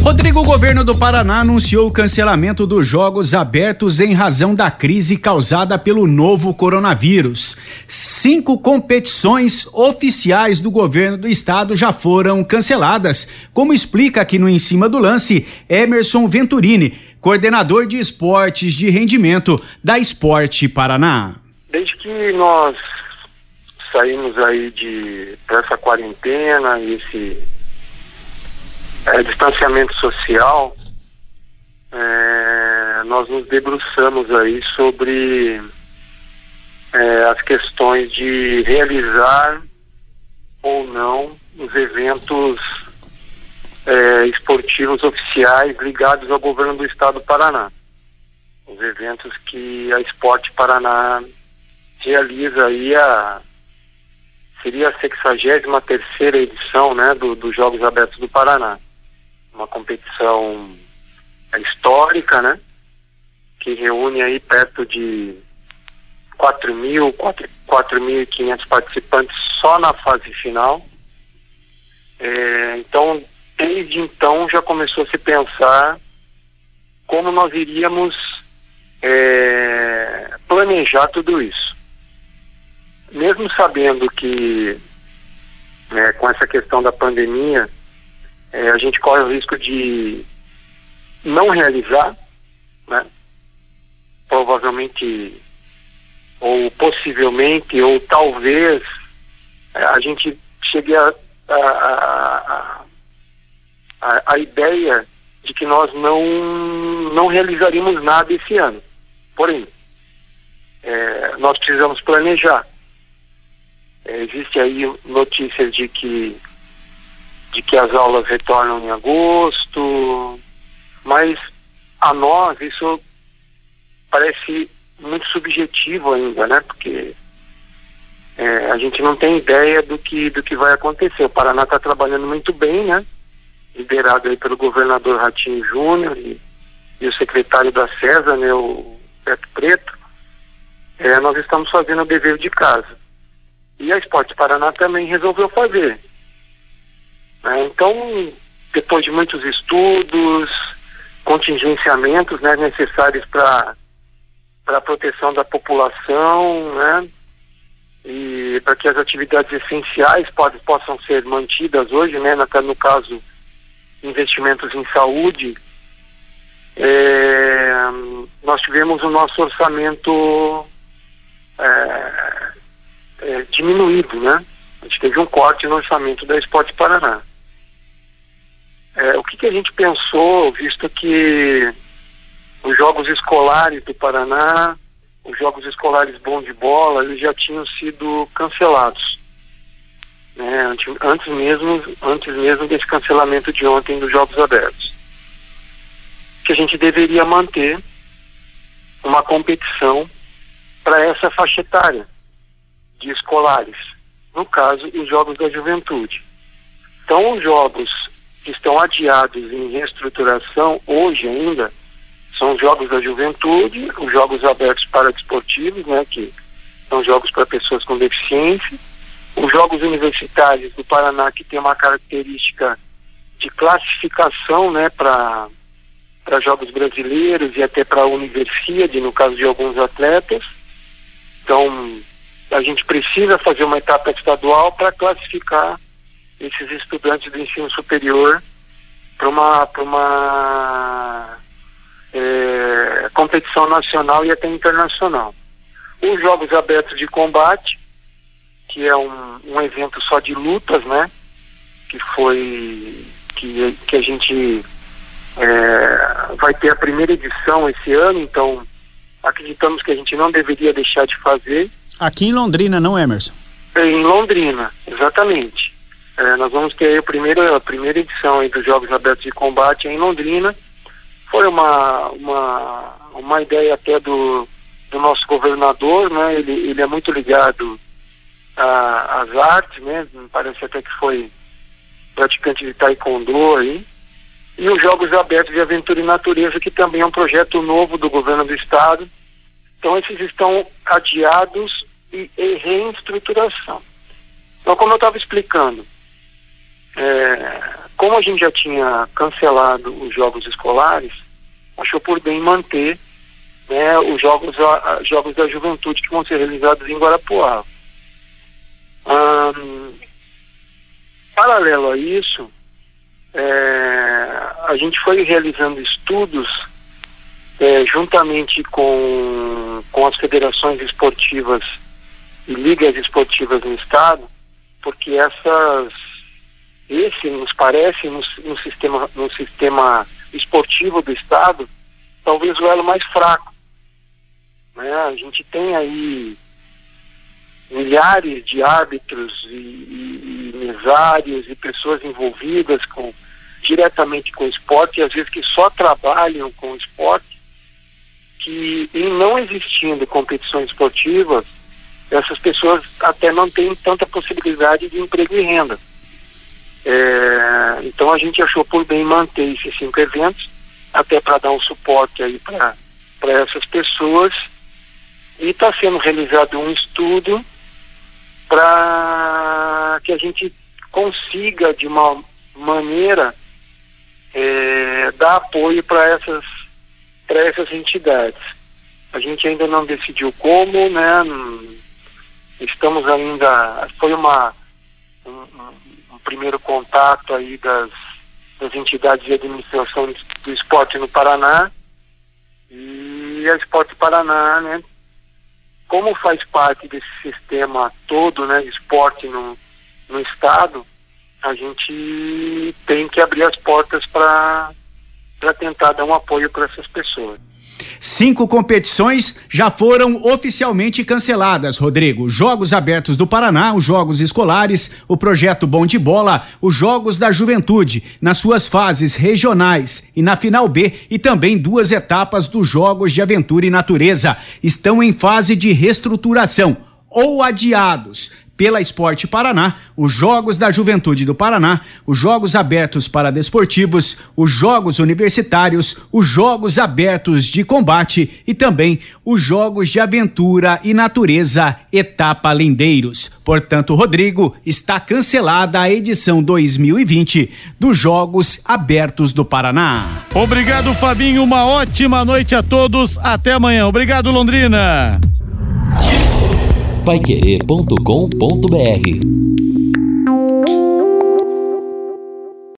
Rodrigo, o governo do Paraná anunciou o cancelamento dos jogos abertos em razão da crise causada pelo novo coronavírus. Cinco competições oficiais do governo do estado já foram canceladas, como explica aqui no Em Cima do Lance Emerson Venturini, coordenador de esportes de rendimento da Esporte Paraná. Desde que nós saímos aí de essa quarentena esse é, distanciamento social, é, nós nos debruçamos aí sobre é, as questões de realizar ou não os eventos é, esportivos oficiais ligados ao governo do estado do Paraná. Os eventos que a Esporte Paraná realiza aí a seria a 63 terceira edição né, dos do Jogos Abertos do Paraná uma competição histórica, né? Que reúne aí perto de 4 mil, 4.500 participantes só na fase final. É, então, desde então já começou a se pensar como nós iríamos é, planejar tudo isso. Mesmo sabendo que né, com essa questão da pandemia, é, a gente corre o risco de não realizar, né? provavelmente, ou possivelmente, ou talvez é, a gente chegue a, a, a, a, ideia de que nós não, não realizaríamos nada esse ano. Porém, é, nós precisamos planejar. É, existe aí notícias de que de que as aulas retornam em agosto, mas a nós isso parece muito subjetivo ainda, né? Porque é, a gente não tem ideia do que, do que vai acontecer. O Paraná está trabalhando muito bem, né? Liderado aí pelo governador Ratinho Júnior e, e, o secretário da CESA, né, o Beto Preto. É, nós estamos fazendo o dever de casa. E a Esporte Paraná também resolveu fazer. É, então, depois de muitos estudos, contingenciamentos né, necessários para a proteção da população, né, e para que as atividades essenciais pode, possam ser mantidas hoje, né, no, no caso, investimentos em saúde, é, nós tivemos o nosso orçamento é, é, diminuído, né? A gente teve um corte no orçamento da Esporte Paraná. É, o que, que a gente pensou, visto que os jogos escolares do Paraná os jogos escolares bom de bola eles já tinham sido cancelados né, antes, antes mesmo antes mesmo desse cancelamento de ontem dos jogos abertos. Que a gente deveria manter uma competição para essa faixa etária de escolares no caso os jogos da juventude. Então os jogos que estão adiados em reestruturação hoje ainda são os jogos da juventude, os jogos abertos para desportivos, né, que são jogos para pessoas com deficiência, os jogos universitários do Paraná que tem uma característica de classificação, né, para para jogos brasileiros e até para a universidade, no caso de alguns atletas. Então, a gente precisa fazer uma etapa estadual para classificar esses estudantes do ensino superior para uma, para uma é, competição nacional e até internacional. Os Jogos Abertos de Combate, que é um, um evento só de lutas, né? Que foi que, que a gente é, vai ter a primeira edição esse ano, então acreditamos que a gente não deveria deixar de fazer. Aqui em Londrina, não, Emerson? Em Londrina, exatamente. É, nós vamos ter a primeira, a primeira edição dos Jogos Abertos de Combate em Londrina foi uma, uma, uma ideia até do, do nosso governador, né? Ele, ele é muito ligado às artes, né? Parece até que foi praticante de taekwondo aí. E os Jogos Abertos de Aventura e Natureza, que também é um projeto novo do governo do estado. Então esses estão adiados e em reestruturação. Então, como eu estava explicando, é, como a gente já tinha cancelado os jogos escolares, achou por bem manter né, os jogos, a, a, jogos da juventude que vão ser realizados em Guarapuava. paralelo a isso, é, a gente foi realizando estudos é, juntamente com, com as federações esportivas e ligas esportivas no estado, porque essas esse nos parece no, no sistema no sistema esportivo do Estado, talvez o elo mais fraco. Né? A gente tem aí milhares de árbitros e, e, e mesários e pessoas envolvidas com, diretamente com o esporte, e às vezes que só trabalham com o esporte, que em não existindo competições esportivas, essas pessoas até não têm tanta possibilidade de emprego e renda. É, então a gente achou por bem manter esses cinco eventos, até para dar um suporte aí para essas pessoas. E está sendo realizado um estudo para que a gente consiga, de uma maneira, é, dar apoio para essas, essas entidades. A gente ainda não decidiu como, né? Estamos ainda. Foi uma. Um, primeiro contato aí das, das entidades de administração do esporte no Paraná e a Esporte Paraná, né, como faz parte desse sistema todo, né, de esporte no, no estado, a gente tem que abrir as portas para tentar dar um apoio para essas pessoas. Cinco competições já foram oficialmente canceladas, Rodrigo. Jogos Abertos do Paraná, os Jogos Escolares, o Projeto Bom de Bola, os Jogos da Juventude, nas suas fases regionais e na final B, e também duas etapas dos Jogos de Aventura e Natureza. Estão em fase de reestruturação. ou adiados pela Esporte Paraná, os Jogos da Juventude do Paraná, os Jogos Abertos para Desportivos, os Jogos Universitários, os Jogos Abertos de Combate e também os Jogos de Aventura e Natureza Etapa Lindeiros. Portanto, Rodrigo, está cancelada a edição 2020 dos Jogos Abertos do Paraná. Obrigado, Fabinho. Uma ótima noite a todos. Até amanhã. Obrigado, Londrina paiquerê.com.br